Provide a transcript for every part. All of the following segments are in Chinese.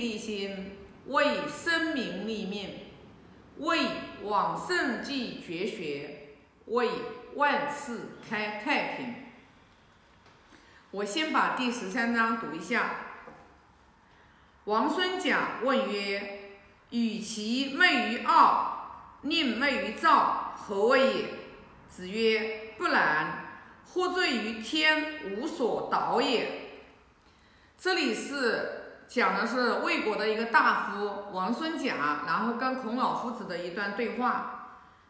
立心，为生民立命，为往圣继绝学，为万世开太平。我先把第十三章读一下。王孙贾问曰：“与其昧于傲，宁昧于躁，何谓也？”子曰：“不然，获罪于天，无所导也。”这里是讲的是魏国的一个大夫王孙贾，然后跟孔老夫子的一段对话。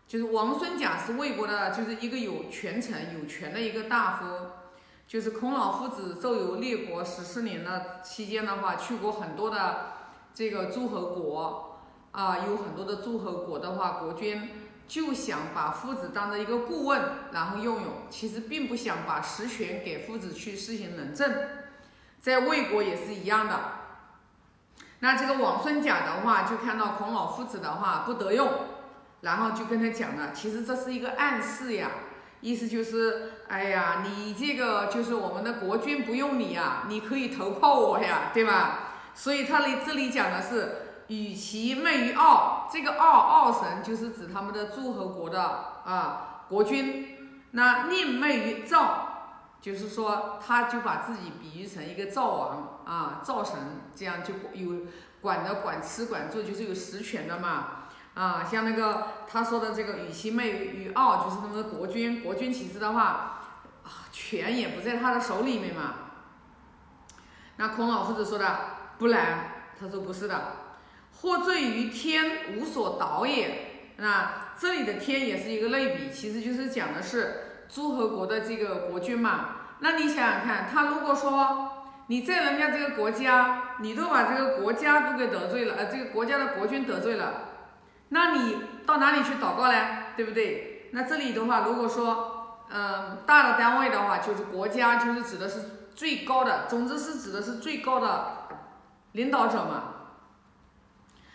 就是王孙贾是魏国的，就是一个有权臣、有权的一个大夫。就是孔老夫子周游列国十四年的期间的话，去过很多的这个诸侯国啊，有很多的诸侯国的话，国君就想把夫子当做一个顾问，然后用用，其实并不想把实权给夫子去施行仁政。在魏国也是一样的。那这个王孙甲的话，就看到孔老夫子的话不得用，然后就跟他讲了，其实这是一个暗示呀。意思就是，哎呀，你这个就是我们的国君不用你呀，你可以投靠我呀，对吧？所以他里这里讲的是，与其媚于傲，这个傲傲神就是指他们的诸侯国的啊国君，那宁媚于赵，就是说他就把自己比喻成一个赵王啊，赵神，这样就有管的管吃管住，就是有实权的嘛。啊，像那个他说的这个与其媚于傲，就是他们的国君。国君其实的话，权也不在他的手里面嘛。那孔老夫子说的不然，他说不是的，获罪于天，无所导也。那这里的天也是一个类比，其实就是讲的是诸侯国的这个国君嘛。那你想想看，他如果说你在人家这个国家，你都把这个国家都给得罪了，呃，这个国家的国君得罪了。那你到哪里去祷告呢？对不对？那这里的话，如果说，嗯，大的单位的话，就是国家，就是指的是最高的，总之是指的是最高的领导者嘛。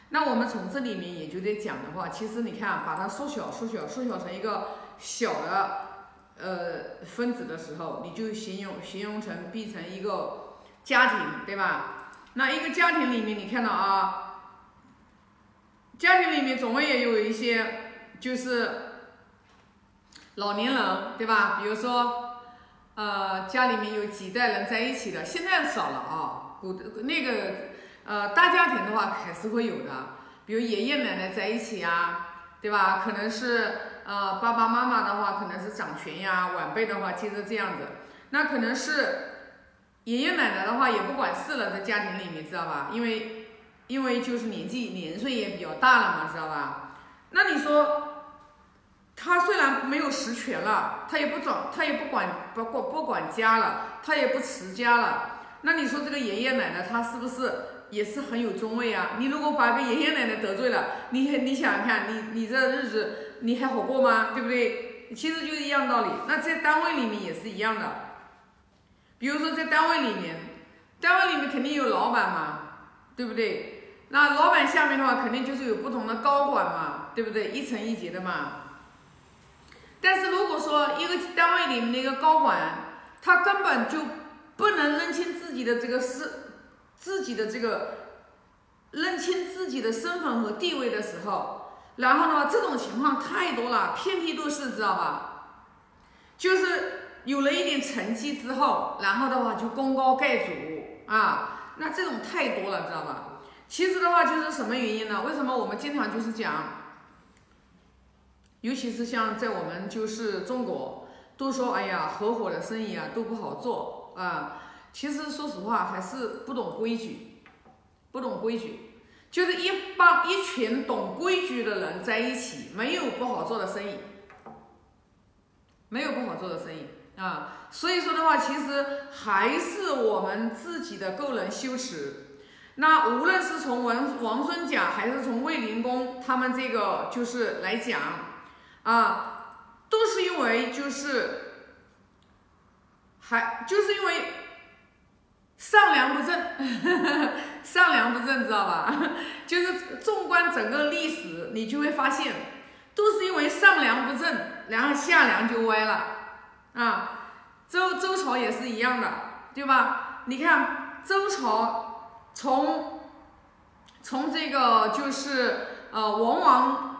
那我们从这里面也就得讲的话，其实你看，把它缩小、缩小、缩小成一个小的呃分子的时候，你就形容形容成变成一个家庭，对吧？那一个家庭里面，你看到啊。家庭里面总会也有一些，就是老年人，对吧？比如说，呃，家里面有几代人在一起的，现在少了啊。古那个，呃，大家庭的话还是会有的，比如爷爷奶奶在一起啊，对吧？可能是呃爸爸妈妈的话，可能是掌权呀，晚辈的话接着这样子。那可能是爷爷奶奶的话也不管事了，在家庭里面，知道吧？因为。因为就是年纪年岁也比较大了嘛，知道吧？那你说，他虽然没有实权了，他也不管，他也不管不管不管家了，他也不持家了。那你说这个爷爷奶奶他是不是也是很有尊位啊？你如果把个爷爷奶奶得罪了，你你想想看，你你这日子你还好过吗？对不对？其实就是一样道理。那在单位里面也是一样的，比如说在单位里面，单位里面肯定有老板嘛，对不对？那老板下面的话，肯定就是有不同的高管嘛，对不对？一层一级的嘛。但是如果说一个单位里面的一个高管，他根本就不能认清自己的这个事自己的这个认清自己的身份和地位的时候，然后的话，这种情况太多了，遍地都是，知道吧？就是有了一点成绩之后，然后的话就功高盖主啊，那这种太多了，知道吧？其实的话就是什么原因呢？为什么我们经常就是讲，尤其是像在我们就是中国，都说哎呀合伙的生意啊都不好做啊。其实说实话还是不懂规矩，不懂规矩，就是一帮一群懂规矩的人在一起，没有不好做的生意，没有不好做的生意啊。所以说的话，其实还是我们自己的个人修持。那无论是从王王孙贾还是从卫灵公，他们这个就是来讲，啊，都是因为就是，还就是因为上梁不正，上梁不正，知道吧？就是纵观整个历史，你就会发现，都是因为上梁不正，然后下梁就歪了，啊，周周朝也是一样的，对吧？你看周朝。从从这个就是呃文王，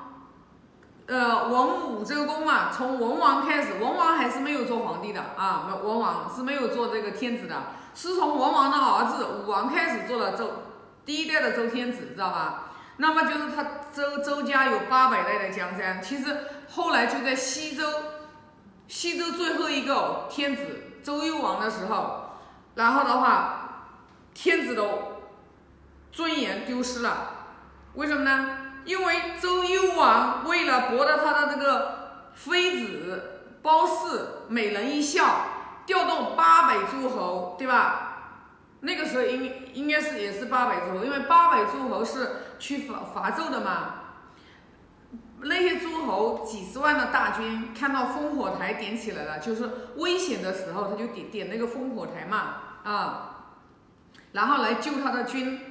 呃文武周公嘛，从文王开始，文王还是没有做皇帝的啊，文王是没有做这个天子的，是从文王的儿子武王开始做了周第一代的周天子，知道吧？那么就是他周周家有八百代的江山，其实后来就在西周，西周最后一个天子周幽王的时候，然后的话，天子的尊严丢失了，为什么呢？因为周幽王为了博得他的这个妃子褒姒美人一笑，调动八百诸侯，对吧？那个时候应应该是也是八百诸侯，因为八百诸侯是去伐伐纣的嘛。那些诸侯几十万的大军看到烽火台点起来了，就是危险的时候他就点点那个烽火台嘛啊，然后来救他的军。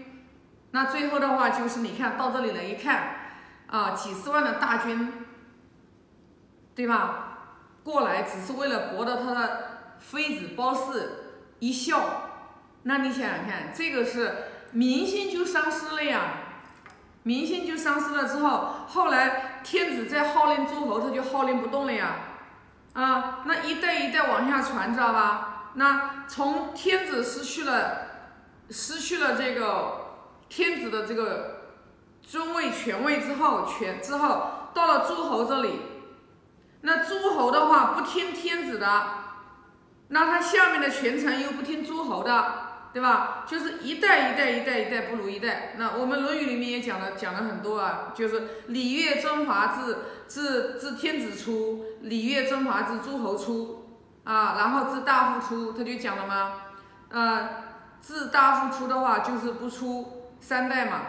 那最后的话就是你看到这里来一看啊，几十万的大军，对吧？过来只是为了博得他的妃子褒姒一笑。那你想想看，这个是民心就丧失了呀，民心就丧失了之后，后来天子再号令诸侯，他就号令不动了呀，啊，那一代一代往下传，知道吧？那从天子失去了，失去了这个天子的这个尊位权位之后，权之后到了诸侯这里，那诸侯的话不听天子的，那他下面的权臣又不听诸侯的。对吧？就是一代一代一代一代不如一代。那我们《论语》里面也讲了讲了很多啊，就是礼乐征伐自自自天子出，礼乐征伐自诸侯出啊，然后自大夫出，他就讲了吗？呃，自大夫出的话就是不出三代嘛。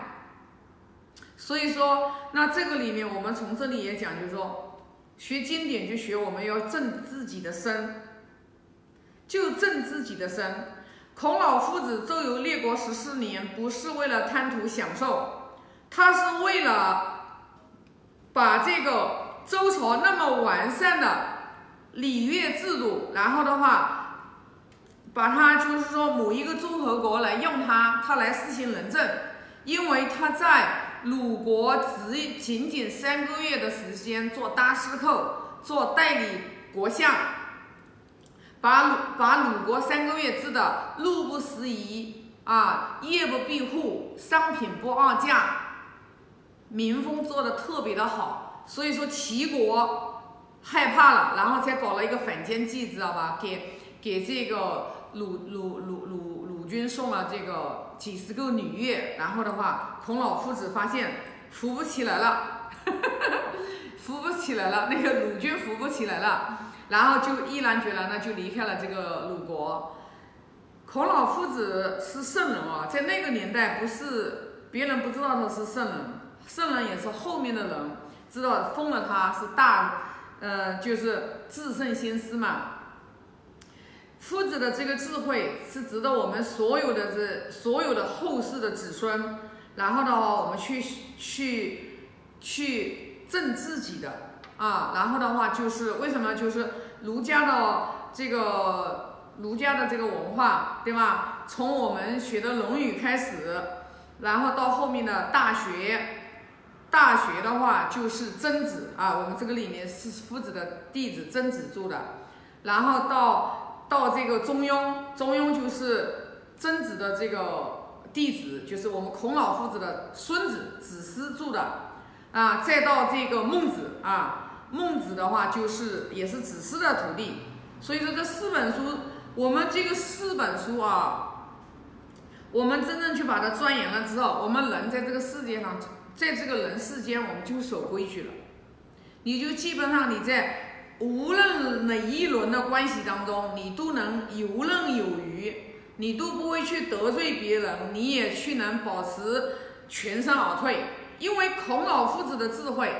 所以说，那这个里面我们从这里也讲，就是说，学经典就学我们要正自己的身，就正自己的身。孔老夫子周游列国十四年，不是为了贪图享受，他是为了把这个周朝那么完善的礼乐制度，然后的话，把它就是说某一个诸侯国来用它，他来实行仁政，因为他在鲁国只仅仅三个月的时间做大司寇，做代理国相。把鲁把鲁国三个月治的路不拾遗啊，夜不闭户，商品不二价，民风做的特别的好，所以说齐国害怕了，然后才搞了一个反间计，知道吧？给给这个鲁鲁鲁鲁鲁军送了这个几十个女乐，然后的话，孔老夫子发现扶不起来了，扶不起来了，那个鲁军扶不起来了。然后就毅然决然的就离开了这个鲁国。孔老夫子是圣人啊，在那个年代不是别人不知道他是圣人，圣人也是后面的人知道封了他是大，呃，就是至圣先师嘛。夫子的这个智慧是值得我们所有的这所有的后世的子孙，然后的话我们去去去正自己的。啊，然后的话就是为什么？就是儒家的这个儒家的这个文化，对吧？从我们学的《论语》开始，然后到后面的《大学》，《大学》的话就是曾子啊，我们这个里面是夫子的弟子曾子住的，然后到到这个《中庸》，《中庸》就是曾子的这个弟子，就是我们孔老夫子的孙子子思著的啊，再到这个《孟子》啊。孟子的话就是也是子思的徒弟，所以说这四本书，我们这个四本书啊，我们真正去把它钻研了之后，我们人在这个世界上，在这个人世间，我们就守规矩了。你就基本上你在无论哪一轮的关系当中，你都能游刃有余，你都不会去得罪别人，你也去能保持全身而退，因为孔老夫子的智慧。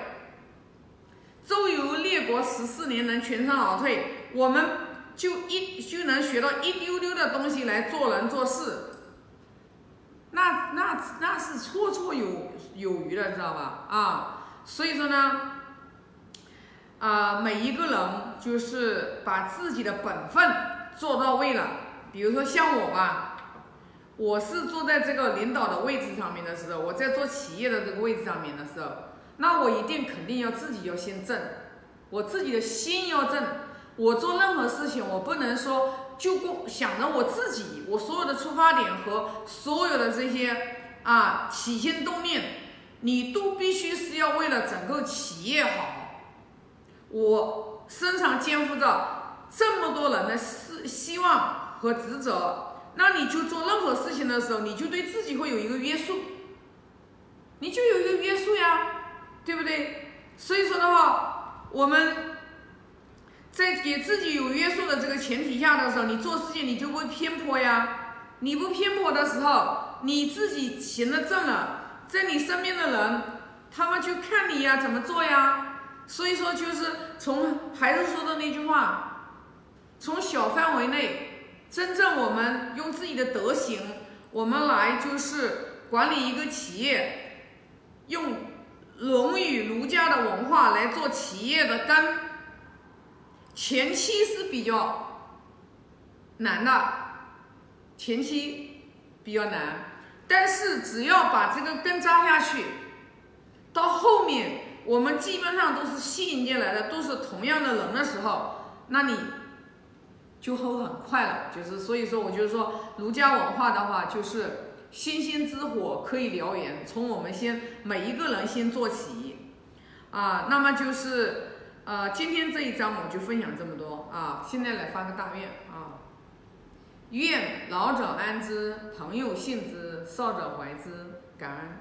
周游列国十四年，能全身而退，我们就一就能学到一丢丢的东西来做人做事，那那那是绰绰有有余的，知道吧？啊，所以说呢，啊，每一个人就是把自己的本分做到位了。比如说像我吧，我是坐在这个领导的位置上面的时候，我在做企业的这个位置上面的时候，那我一定肯定要自己要先正，我自己的心要正。我做任何事情，我不能说就光想着我自己，我所有的出发点和所有的这些啊起心动念，你都必须是要为了整个企业好。我身上肩负着这么多人的希希望和职责，那你就做任何事情的时候，你就对自己会有一个约束，你就有一个约束呀，对不对？所以说的话，我们。在给自己有约束的这个前提下的时候，你做事情你就不会偏颇呀。你不偏颇的时候，你自己行得正了，在你身边的人，他们就看你呀怎么做呀。所以说，就是从还是说的那句话，从小范围内，真正我们用自己的德行，我们来就是管理一个企业，用《论语》儒家的文化来做企业的根。前期是比较难的，前期比较难，但是只要把这个根扎下去，到后面我们基本上都是吸引进来的，都是同样的人的时候，那你就会很快了。就是所以说，我就是说，儒家文化的话，就是星星之火可以燎原，从我们先每一个人先做起啊，那么就是。呃，今天这一章我就分享这么多啊！现在来发个大愿啊，愿老者安之，朋友信之，少者怀之，感恩。